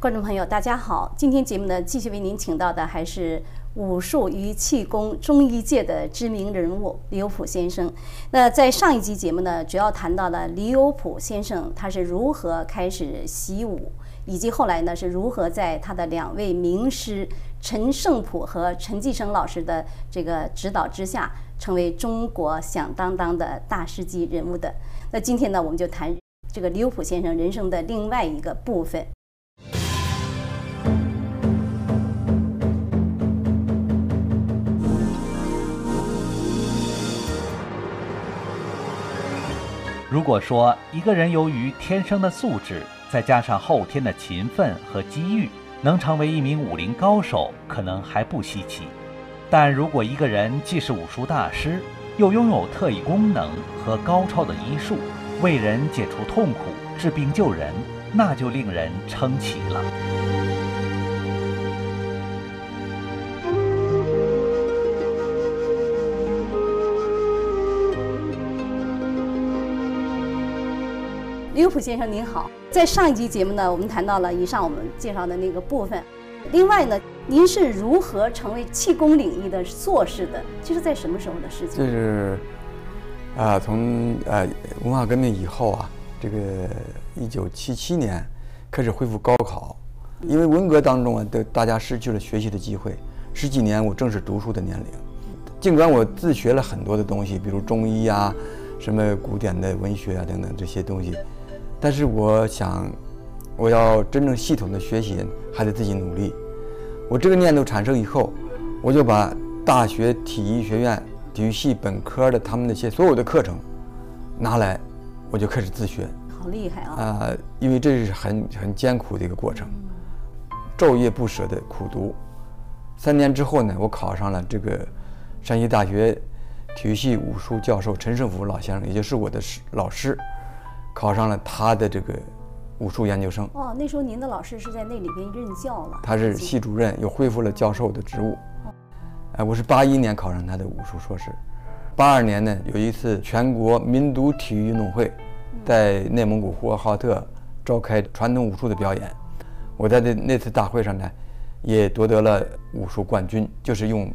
观众朋友，大家好！今天节目呢，继续为您请到的还是武术与气功中医界的知名人物李有普先生。那在上一集节目呢，主要谈到了李有普先生他是如何开始习武，以及后来呢是如何在他的两位名师陈胜普和陈继生老师的这个指导之下，成为中国响当当的大师级人物的。那今天呢，我们就谈这个李有普先生人生的另外一个部分。如果说一个人由于天生的素质，再加上后天的勤奋和机遇，能成为一名武林高手，可能还不稀奇。但如果一个人既是武术大师，又拥有特异功能和高超的医术，为人解除痛苦、治病救人，那就令人称奇了。普先生您好，在上一集节目呢，我们谈到了以上我们介绍的那个部分。另外呢，您是如何成为气功领域的硕士的？这是在什么时候的事情？这是啊，从呃文化革命以后啊，这个一九七七年开始恢复高考，因为文革当中啊，的大家失去了学习的机会，十几年我正是读书的年龄。尽管我自学了很多的东西，比如中医啊，什么古典的文学啊等等这些东西。但是我想，我要真正系统的学习，还得自己努力。我这个念头产生以后，我就把大学体育学院体育系本科的他们那些所有的课程拿来，我就开始自学。好厉害啊！啊，因为这是很很艰苦的一个过程，昼夜不舍的苦读。三年之后呢，我考上了这个山西大学体育系武术教授陈胜福老先生，也就是我的师老师。考上了他的这个武术研究生。哦，那时候您的老师是在那里边任教了，他是系主任，又恢复了教授的职务。哎，我是八一年考上他的武术硕士，八二年呢有一次全国民族体育运动会，在内蒙古呼和浩特召开传统武术的表演，我在那那次大会上呢，也夺得了武术冠军，就是用。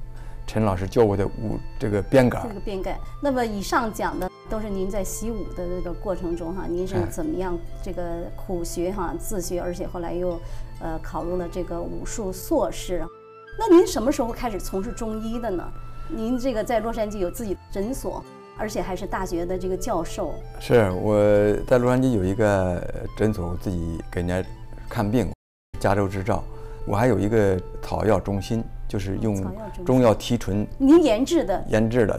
陈老师教我的武这个鞭杆，这个鞭杆。那么以上讲的都是您在习武的这个过程中哈，您是怎么样这个苦学哈自学，而且后来又呃考入了这个武术硕士。那您什么时候开始从事中医的呢？您这个在洛杉矶有自己诊所，而且还是大学的这个教授。是我在洛杉矶有一个诊所，我自己给人家看病，加州执照。我还有一个草药中心。就是用中药提纯，您研制的，研制的，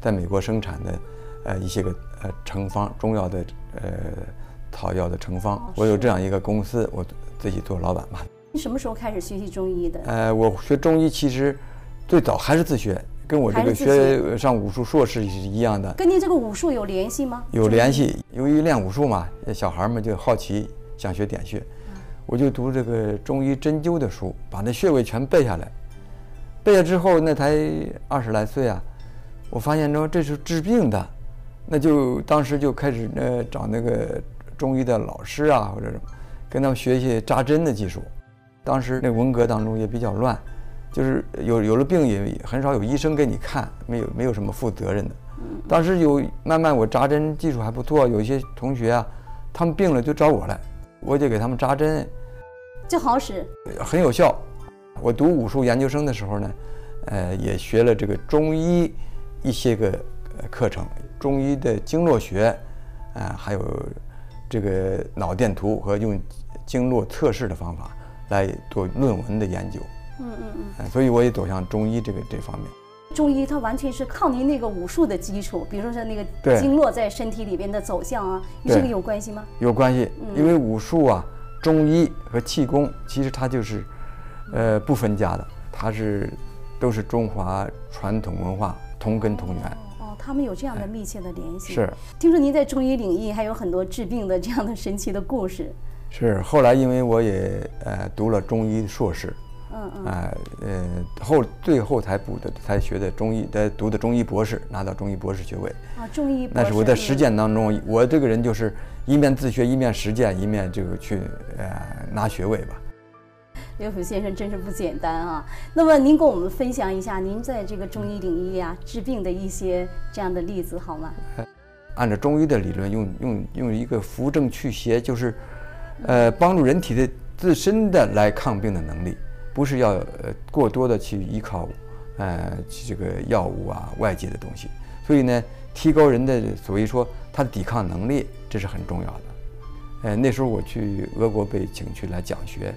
在美国生产的，呃，一些个呃成方中药的呃草药的成方。我有这样一个公司，我自己做老板嘛。你什么时候开始学习中医的？呃，我学中医其实最早还是自学，跟我这个学上武术硕士是一样的。跟您这个武术有联系吗？有联系，由于练武术嘛，小孩们就好奇想学点穴，我就读这个中医针灸的书，把那穴位全背下来。背了之后，那才二十来岁啊，我发现说这是治病的，那就当时就开始呃找那个中医的老师啊，或者什么，跟他们学习扎针的技术。当时那文革当中也比较乱，就是有有了病也很少有医生给你看，没有没有什么负责任的。当时有慢慢我扎针技术还不错，有一些同学啊，他们病了就找我来，我就给他们扎针，就好使，很有效。我读武术研究生的时候呢，呃，也学了这个中医一些个课程，中医的经络学，啊，还有这个脑电图和用经络测试的方法来做论文的研究。嗯嗯嗯。所以我也走向中医这个这方面。中医它完全是靠您那个武术的基础，比如说那个经络在身体里边的走向啊，与这个有关系吗？有关系，因为武术啊，中医和气功其实它就是。呃，不分家的，它是都是中华传统文化同根同源。哦，他们有这样的密切的联系。是，听说您在中医领域还有很多治病的这样的神奇的故事。是，后来因为我也呃读了中医硕士，嗯嗯，呃呃后最后才补的才学的中医，在读的中医博士，拿到中医博士学位。啊，中医博士。那是我在实践当中，我这个人就是一面自学，一面实践，一面这个去呃拿学位吧。岳父先生真是不简单啊。那么您跟我们分享一下您在这个中医领域啊治病的一些这样的例子好吗？按照中医的理论，用用用一个扶正祛邪，就是，呃，帮助人体的自身的来抗病的能力，不是要呃过多的去依靠，呃这个药物啊外界的东西。所以呢，提高人的所谓说他的抵抗能力，这是很重要的。呃，那时候我去俄国被请去来讲学，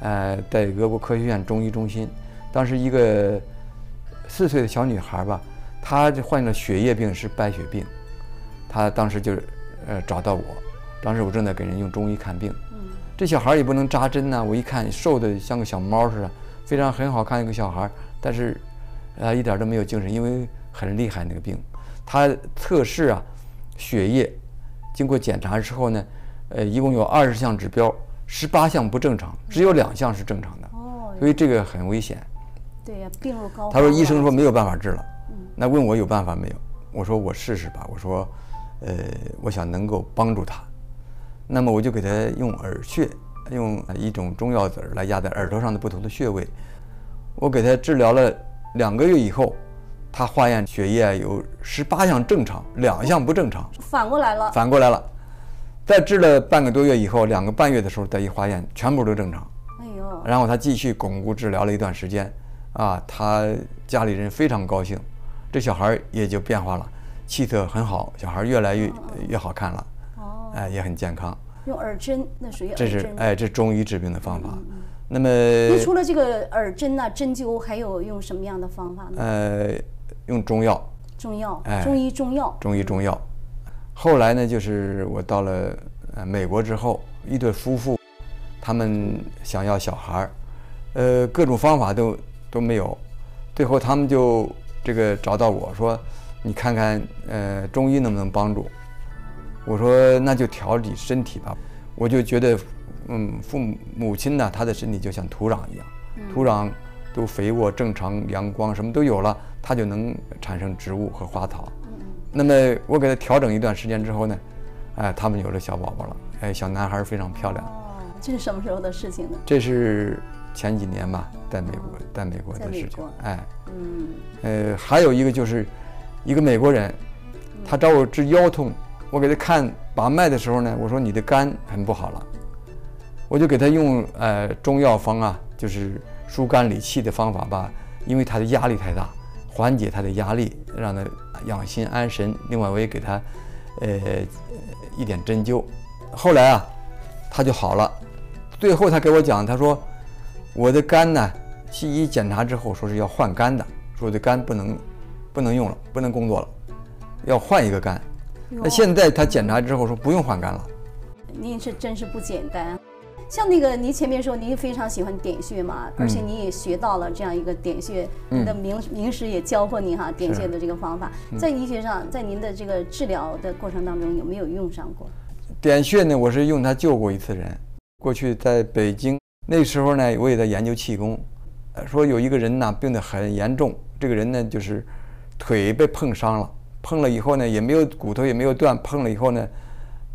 呃，在俄国科学院中医中心，当时一个四岁的小女孩吧，她就患了血液病，是白血病。她当时就是呃找到我，当时我正在给人用中医看病。这小孩也不能扎针呐、我一看瘦的像个小猫似的，非常很好看一个小孩，但是呃一点都没有精神，因为很厉害那个病。他测试啊血液，经过检查之后呢，呃一共有二十项指标，十八项不正常，只有两项是正常的，哦，所以这个很危险。对呀、病入膏肓。他说医生说没有办法治了，那问我有办法没有？我说我试试吧。我说，呃，我想能够帮助他，那么我就给他用耳穴，用一种中药籽儿来压在耳朵上的不同的穴位。我给他治疗了两个月以后，他化验血液有十八项正常，两项不正常，反过来了。反过来了。再治了半个多月以后，两个半月的时候再一化验，全部都正常。哎呦，然后他继续巩固治疗了一段时间，啊，他家里人非常高兴，这小孩儿也就变化了，气色很好，小孩儿越来越越好看了，哦，哎，也很健康。用耳针，那属于耳这是针。哎，这是中医治病的方法。那您么除了这个耳针呐、针灸，还有用什么样的方法呢？呃，用中药，中药，哎中医中药。中医中药。后来呢，就是我到了呃美国之后，一对夫妇，他们想要小孩儿，呃，各种方法都都没有，最后他们就这个找到我说，你看看呃中医能不能帮助？我说那就调理身体吧，我就觉得，嗯，父母母亲呢，她的身体就像土壤一样，土壤都肥沃、正常、阳光什么都有了，它就能产生植物和花草。那么我给他调整一段时间之后呢，哎，他们有了小宝宝了，哎，小男孩儿非常漂亮。哦，这是什么时候的事情呢？这是前几年吧，在美国，在美国的事情。哎，嗯，呃，还有一个就是，一个美国人，他找我治腰痛，我给他看把脉的时候呢，我说你的肝很不好了，我就给他用呃中药方啊，就是疏肝理气的方法吧，因为他的压力太大，缓解他的压力，让他养心安神。另外我也给他呃一点针灸，后来啊他就好了，最后他给我讲，他说我的肝呢，西医检查之后说是要换肝的，说我的肝不能不能用了，不能工作了，要换一个肝。那现在他检查之后说不用换肝了。您是真是不简单。像那个，您前面说您非常喜欢点穴嘛，而且你也学到了这样一个点穴，你的名名师也教过你哈点穴的这个方法，在医学上，在您的这个治疗的过程当中有没有用上过？点穴呢，我是用它救过一次人。过去在北京那时候呢，我也在研究气功，呃说有一个人呢病得很严重，这个人呢就是腿被碰伤了，碰了以后呢也没有骨头也没有断，碰了以后呢，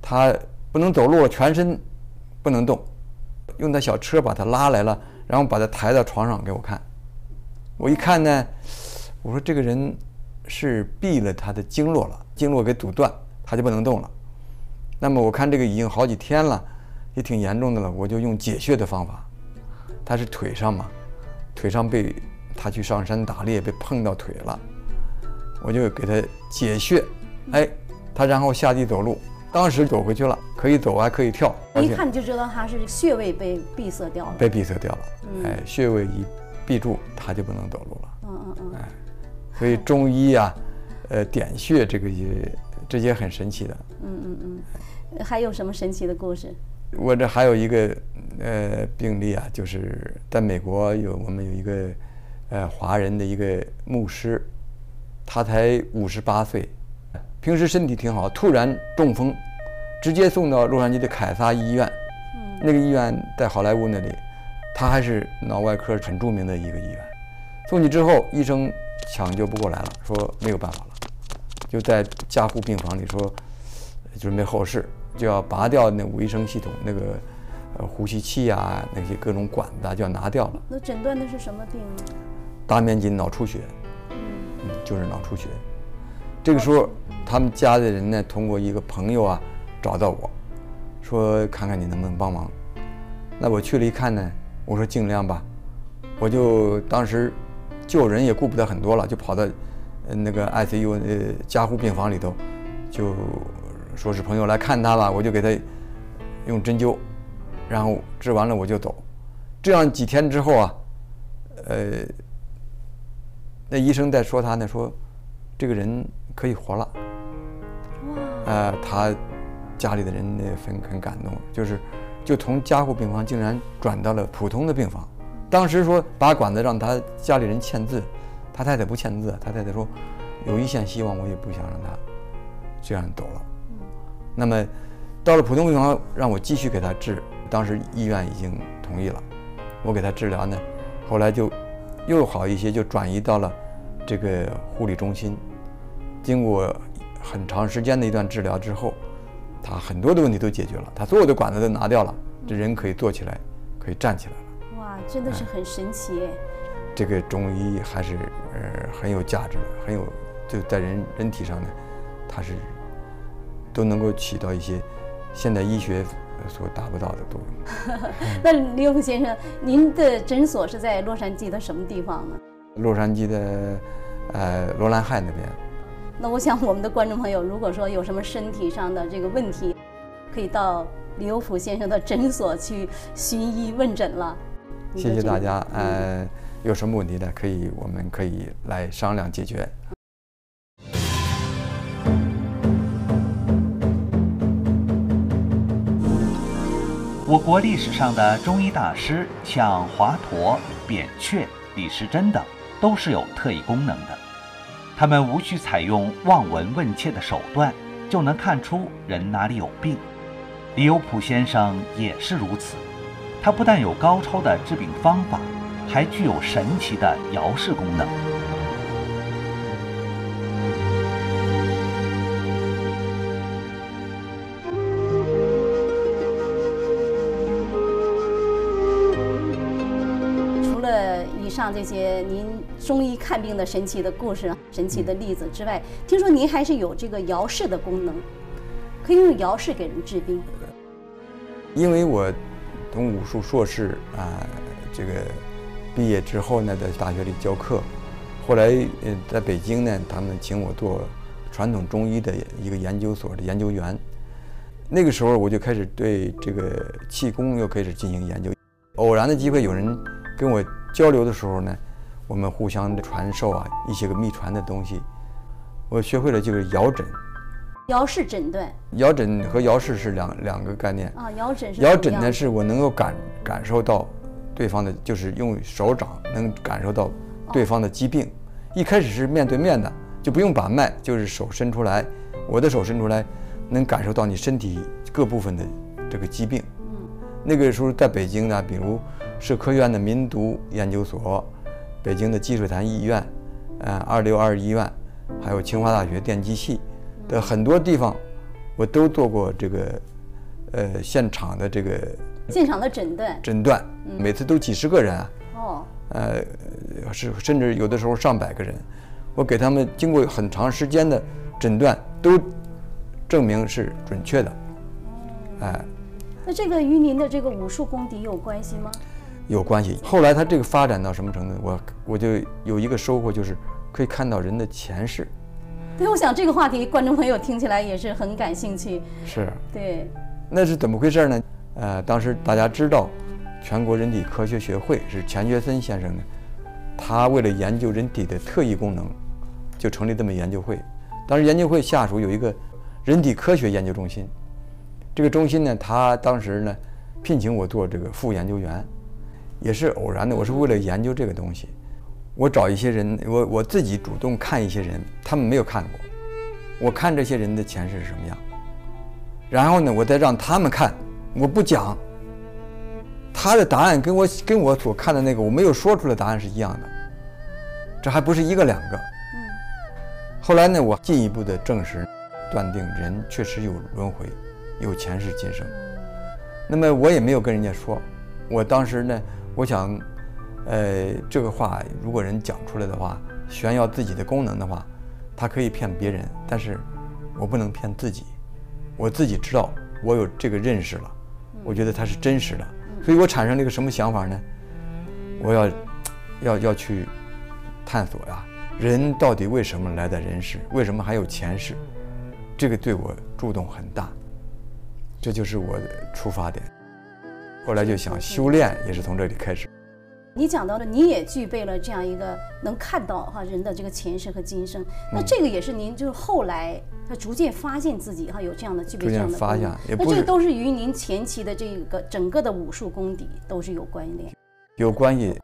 他不能走路了，全身不能动，用他小车把他拉来了，然后把他抬到床上给我看。我一看呢，我说这个人是闭了他的经络了，经络给阻断，他就不能动了。那么我看这个已经好几天了，也挺严重的了，我就用解穴的方法。他是腿上嘛，腿上被他去上山打猎被碰到腿了，我就给他解穴，哎，他然后下地走路，当时走回去了，可以走还可以跳，一看就知道他是穴位被闭塞掉了。被闭塞掉了，哎，穴位一闭住，他就不能走路了。嗯嗯嗯，所以中医啊，呃，点穴这个也这些很神奇的。嗯嗯嗯还有什么神奇的故事？我这还有一个呃病例啊，就是在美国有我们有一个呃华人的一个牧师，他才五十八岁，平时身体挺好，突然中风，直接送到洛杉矶的凯撒医院。那个医院在好莱坞那里，他还是脑外科很著名的一个医院。送去之后，医生抢救不过来了，说没有办法了，就在加护病房里说准备后事，就要拔掉那维生系统那个呃呼吸器呀、那些各种管子啊就要拿掉了。那诊断的是什么病呢？大面积脑出血，嗯嗯，就是脑出血。这个时候，他们家的人呢，通过一个朋友啊，找到我，说看看你能不能帮忙。那我去了一看呢，我说尽量吧。我就当时救人也顾不得很多了，就跑到那个 ICU 呃加护病房里头，就说是朋友来看他吧，我就给他用针灸，然后治完了我就走。这样几天之后啊，呃，那医生在说他呢，说这个人可以活了。呃，他家里的人呢很很感动，就是就从加护病房竟然转到了普通的病房。当时说拔管子让他家里人签字，他太太不签字，他太太说有一线希望，我也不想让他这样走了。那么到了普通病房，让我继续给他治，当时医院已经同意了，我给他治疗呢，后来就又好一些，就转移到了这个护理中心。经过很长时间的一段治疗之后，他很多的问题都解决了，他所有的管子都拿掉了，这人可以坐起来，可以站起来了。哇，真的是很神奇哎。这个中医还是呃很有价值的，很有就在人人体上呢，它是都能够起到一些现代医学所达不到的作用。那李有福先生，您的诊所是在洛杉矶的什么地方呢？洛杉矶的呃罗兰汉那边，那我想我们的观众朋友，如果说有什么身体上的这个问题，可以到李有福先生的诊所去寻医问诊了。谢谢大家。呃，有什么问题呢？可以我们可以来商量解决。我国历史上的中医大师，像华佗、扁鹊、李时珍等，都是有特异功能的。他们无需采用望闻问切的手段，就能看出人哪里有病。李有朴先生也是如此，他不但有高超的治病方法，还具有神奇的遥视功能。上这些您中医看病的神奇的故事、神奇的例子之外，听说您还是有这个遥视的功能，可以用遥视给人治病。因为我从武术硕士啊，这个毕业之后呢，在大学里教课，后来呃在北京呢，他们请我做传统中医的一个研究所的研究员。那个时候我就开始对这个气功又开始进行研究。偶然的机会，有人跟我交流的时候呢，我们互相的传授啊一些个秘传的东西，我学会了就是摇诊。摇式诊断摇诊和摇式是两两个概念。啊，遥诊是摇诊呢，是我能够感感受到对方的，就是用手掌能感受到对方的疾病。一开始是面对面的，就不用把脉，就是手伸出来，我的手伸出来，能感受到你身体各部分的这个疾病。嗯那个时候在北京呢，比如社科院的民族研究所，北京的积水潭医院，呃，二六二医院，还有清华大学电机系的很多地方，我都做过这个，呃，现场的这个现场的诊断诊断，每次都几十个人啊，哦，呃，是甚至有的时候上百个人，我给他们经过很长时间的诊断，都证明是准确的，哎、那这个与您的这个武术功底有关系吗？有关系。后来他这个发展到什么程度，我我就有一个收获，就是可以看到人的前世。对，我想这个话题观众朋友听起来也是很感兴趣。是，对，那是怎么回事呢？呃，当时大家知道，全国人体科学学会是钱学森先生呢，他为了研究人体的特异功能，就成立这么研究会。当时研究会下属有一个人体科学研究中心，这个中心呢，他当时呢聘请我做这个副研究员，也是偶然的。我是为了研究这个东西，我找一些人，我我自己主动看一些人，他们没有看过，我看这些人的前世是什么样。然后呢，我再让他们看，我不讲，他的答案跟我跟我所看的那个我没有说出来答案是一样的，这还不是一个两个。嗯，后来呢，我进一步的证实，断定人确实有轮回，有前世今生。那么我也没有跟人家说，我当时呢，我想，呃，这个话如果人讲出来的话，炫耀自己的功能的话，他可以骗别人，但是我不能骗自己，我自己知道我有这个认识了，我觉得它是真实的，所以我产生了一个什么想法呢？我要，要要去探索呀，人到底为什么来在人世？为什么还有前世？这个对我触动很大。这就是我的出发点，后来就想修炼，也是从这里开始。你讲到了，你也具备了这样一个能看到哈人的这个前世和今生，那这个也是您就是后来他逐渐发现自己哈有这样的具备这样的发现，那这个都是与您前期的这个整个的武术功底都是有关联，有关系。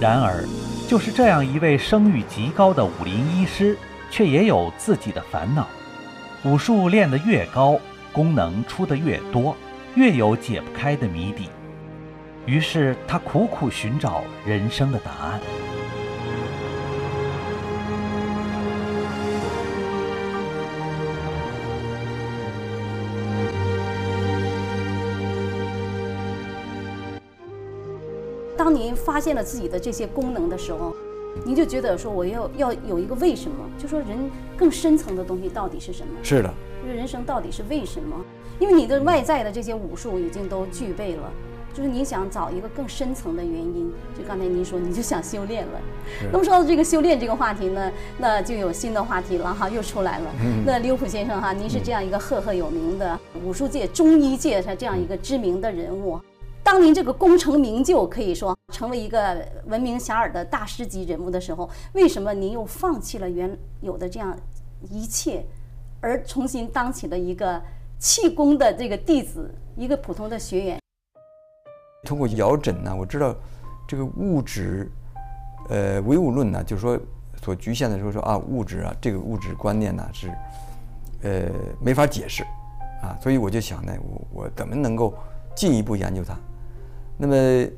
然而。就是这样一位声誉极高的武林医师，却也有自己的烦恼。武术练得越高，功能出得越多，越有解不开的谜底。于是他苦苦寻找人生的答案。当您发现了自己的这些功能的时候，您就觉得说我要要有一个为什么？就说人更深层的东西到底是什么？是的，就是人生到底是为什么？因为你的外在的这些武术已经都具备了，就是你想找一个更深层的原因。就刚才您说，你就想修炼了。那么说到这个修炼这个话题呢，那就有新的话题了哈，又出来了。那刘普先生哈，您是这样一个赫赫有名的武术界、中医界他这样一个知名的人物。当您这个功成名就，可以说成为一个闻名遐迩的大师级人物的时候，为什么您又放弃了原有的这样一切，而重新当起了一个气功的这个弟子，一个普通的学员？通过摇诊呢，我知道这个物质，呃，唯物论呢，就是说所局限的时候说啊，物质啊，这个物质观念呢是，呃，没法解释，啊，所以我就想呢，我我怎么能够进一步研究它？那么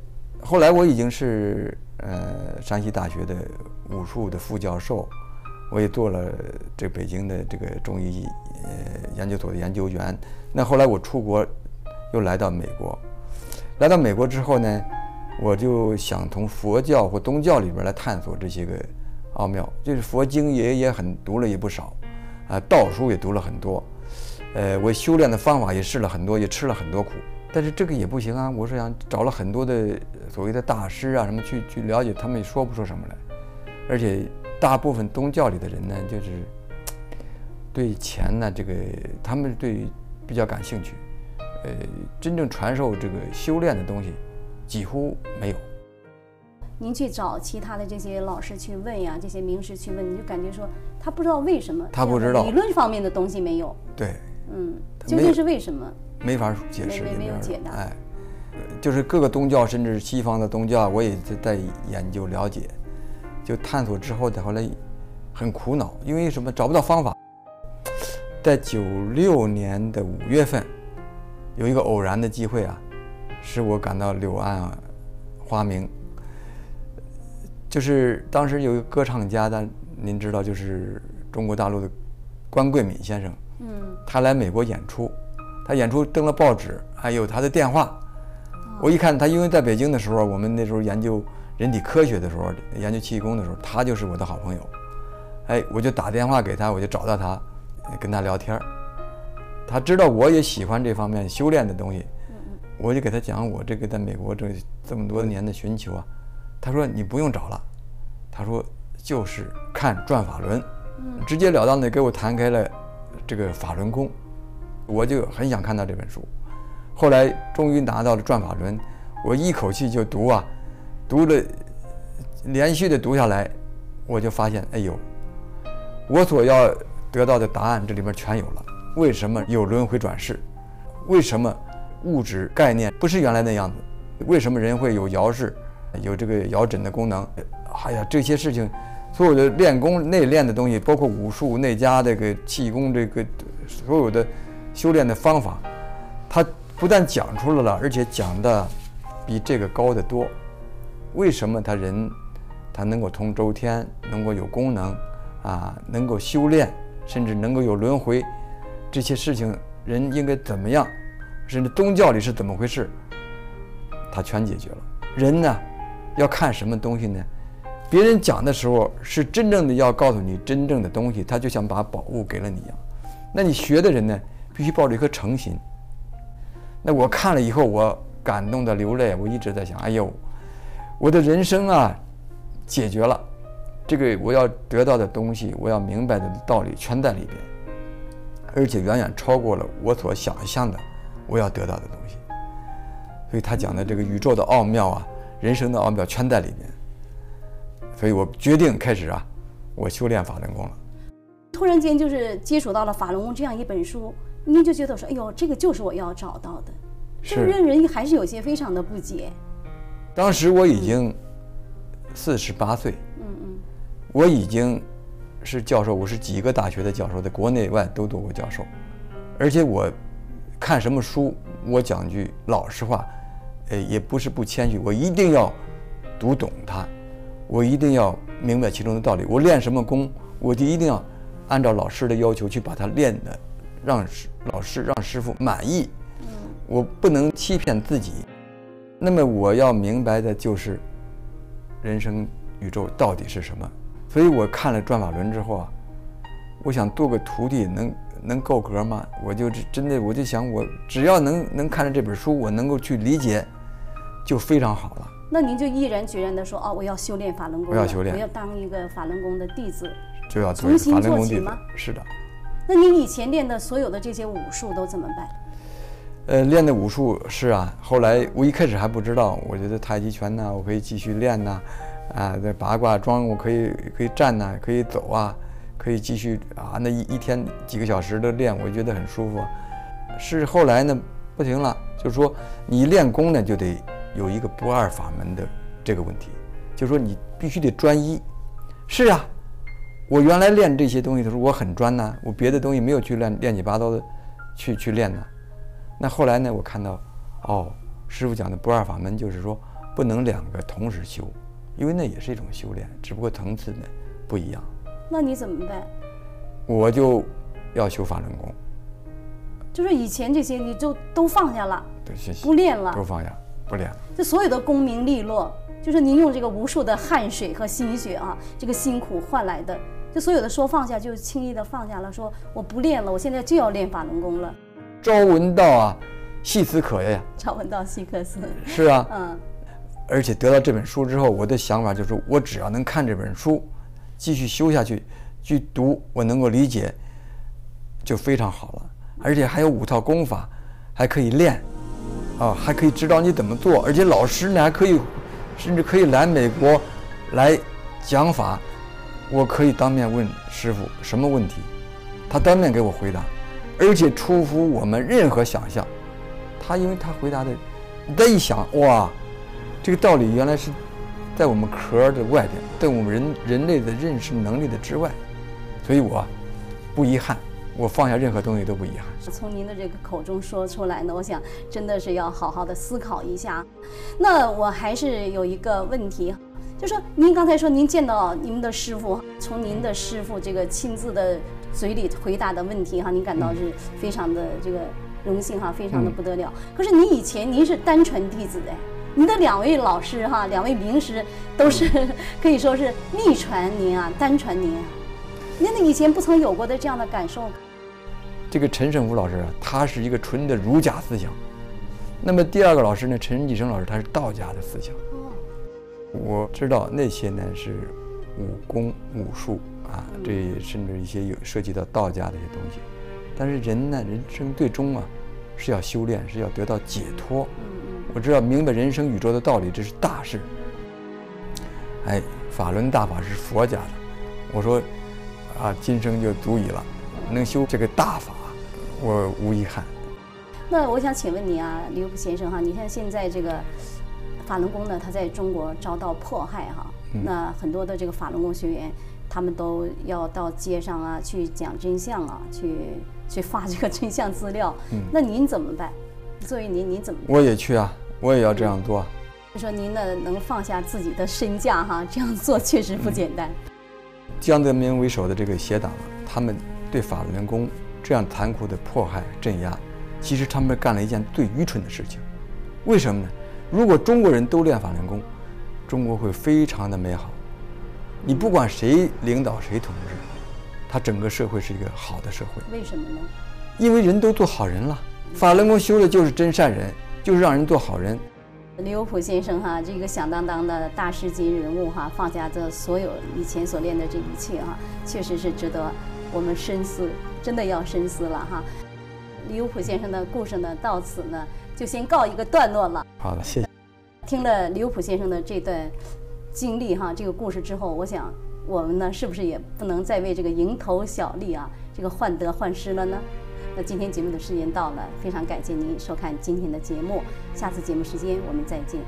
后来我已经是呃山西大学的武术的副教授，我也做了这北京的这个中医呃研究所的研究员。那后来我出国，又来到美国，来到美国之后呢，我就想从佛教或宗教里边来探索这些个奥妙，就是佛经也也很读了也不少，啊道书也读了很多，呃我修炼的方法也试了很多，也吃了很多苦。但是这个也不行啊！我是想找了很多的所谓的大师啊，什么去去了解，他们也说不出什么来。而且大部分宗教里的人呢，就是对钱呢，这个他们对比较感兴趣。呃，真正传授这个修炼的东西几乎没有。您去找其他的这些老师去问呀，这些名师去问，你就感觉说他不知道为什么，他不知道理论方面的东西没有。对，嗯，究竟是为什么？没法解释，没有解答。哎，就是各个宗教，甚至西方的宗教，我也在研究了解，就探索之后，再后来很苦恼，因为什么找不到方法。在九六年的五月份，有一个偶然的机会啊，使我感到柳暗花明。就是当时有一个歌唱家，但您知道，就是中国大陆的关桂敏先生，嗯，他来美国演出。他演出登了报纸，还有他的电话。我一看他，因为在北京的时候，我们那时候研究人体科学的时候，研究气功的时候，他就是我的好朋友。哎，我就打电话给他，我就找到他，跟他聊天他知道我也喜欢这方面修炼的东西，我就给他讲我这个在美国这这么多年的寻求啊。他说你不用找了，他说就是看转法轮，直截了当的给我谈开了这个法轮功。我就很想看到这本书，后来终于拿到了《转法轮》，我一口气就读啊，读了，连续的读下来，我就发现，哎呦，我所要得到的答案这里面全有了。为什么有轮回转世？为什么物质概念不是原来那样子？为什么人会有摇式，有这个摇枕的功能？哎呀，这些事情，所有的练功内练的东西，包括武术内家这个气功这个所有的。修炼的方法，他不但讲出来了，而且讲的比这个高得多。为什么他人他能够通周天，能够有功能，啊，能够修炼，甚至能够有轮回，这些事情人应该怎么样，甚至宗教里是怎么回事，他全解决了。人呢，要看什么东西呢？别人讲的时候是真正的要告诉你真正的东西，他就像把宝物给了你一样。那你学的人呢，必须抱着一颗诚心。那我看了以后，我感动的流泪，我一直在想，哎呦，我的人生啊，解决了。这个我要得到的东西，我要明白的道理全在里边，而且远远超过了我所想象的我要得到的东西。所以他讲的这个宇宙的奥妙啊，人生的奥妙全在里边。所以我决定开始啊，我修炼法轮功了。突然间就是接触到了法轮功这样一本书，您就觉得说，哎呦，这个就是我要找到的。是让人还是有些非常的不解。当时我已经四十八岁，嗯嗯，我已经是教授，我是几个大学的教授，在国内外都做过教授，而且我看什么书，我讲句老实话，呃，也不是不谦虚，我一定要读懂它，我一定要明白其中的道理。我练什么功，我就一定要按照老师的要求去把它练的，让师老师让师傅满意。我不能欺骗自己。那么我要明白的就是，人生宇宙到底是什么。所以我看了转法轮之后啊，我想做个徒弟能能够格吗？我就真的我就想，我只要能能看着这本书，我能够去理解，就非常好了。那您就毅然决然地说，哦，我要修炼法轮功，我要修炼我要当一个法轮功的弟子。就要做一个重新法轮功弟子做起吗。是的，那你以前练的所有的这些武术都怎么办？呃，练的武术是啊，后来我一开始还不知道，我觉得太极拳呐，我可以继续练呐，啊，这八卦桩我可以可以站呐，可以走啊，可以继续啊，那一一天几个小时的练，我觉得很舒服。是后来呢，不行了，就是说你练功呢，就得有一个不二法门的这个问题，就是说你必须得专一。是啊，我原来练这些东西的时候，我很专呐，我别的东西没有去练乱七八糟的去去练呐。那后来呢，我看到，哦，师傅讲的不二法门就是说不能两个同时修，因为那也是一种修炼，只不过层次呢不一样。那你怎么办？我就要修法轮功，就是以前这些你就都放下了，对，谢谢，不练了都放下，不练了。这所有的功名利落，就是您用这个无数的汗水和心血啊，这个辛苦换来的，就所有的说放下，就轻易的放下了，说我不练了，我现在就要练法轮功了。朝闻道啊，夕死可呀。朝闻道，夕可死。是啊，嗯，而且得到这本书之后，我的想法就是，我只要能看这本书，继续修下去，去读，我能够理解，就非常好了。而且还有五套功法，还可以练，啊，还可以指导你怎么做。而且老师呢，还可以，甚至可以来美国来讲法，我可以当面问师傅什么问题，他当面给我回答，而且出乎我们任何想象。他因为他回答的，你再一想，哇，这个道理原来是在我们壳的外边，在我们人人类的认识能力的之外，所以我不遗憾，我放下任何东西都不遗憾。从您的这个口中说出来呢，我想真的是要好好的思考一下。那我还是有一个问题，就说您刚才说您见到您的师傅，从您的师傅这个亲自的嘴里回答的问题哈，您感到是非常的这个荣幸哈，非常的不得了。可是您以前您是单传弟子哎，您的两位老师哈，两位名师都是 可以说是秘传您啊，单传您啊。您的以前不曾有过的这样的感受，这个陈胜福老师啊，他是一个纯的儒家思想。那么第二个老师呢，陈继生老师，他是道家的思想。我知道那些呢是武功武术啊，这甚至一些有涉及到道家的一些东西。但是人呢，人生最终啊是要修炼，是要得到解脱。我知道明白人生宇宙的道理，这是大事。哎，法轮大法是佛家的，我说啊，今生就足矣了，能修这个大法，我无遗憾。那我想请问你啊，刘普先生哈，你看现在这个法轮功呢，它在中国遭到迫害哈，那很多的这个法轮功学员，他们都要到街上啊去讲真相啊，去去发这个真相资料。那您怎么办？作为您，您怎么办？我也去啊，我也要这样做。就说您呢，能放下自己的身价哈，这样做确实不简单。江泽民为首的这个邪党啊，他们对法轮功这样残酷的迫害镇压，其实他们干了一件最愚蠢的事情。为什么呢？如果中国人都练法轮功，中国会非常的美好。你不管谁领导谁统治，他整个社会是一个好的社会。为什么呢？因为人都做好人了，法轮功修的就是真善人，就是让人做好人。李有普先生哈，这个响当当的大师级人物哈，放下这所有以前所练的这一切哈，确实是值得我们深思，真的要深思了哈。李有普先生的故事呢，到此呢就先告一个段落了。好的，谢谢。听了刘普先生的这段经历哈，这个故事之后，我想我们呢是不是也不能再为这个蝇头小利啊，这个患得患失了呢？那今天节目的时间到了，非常感谢您收看今天的节目，下次节目时间我们再见。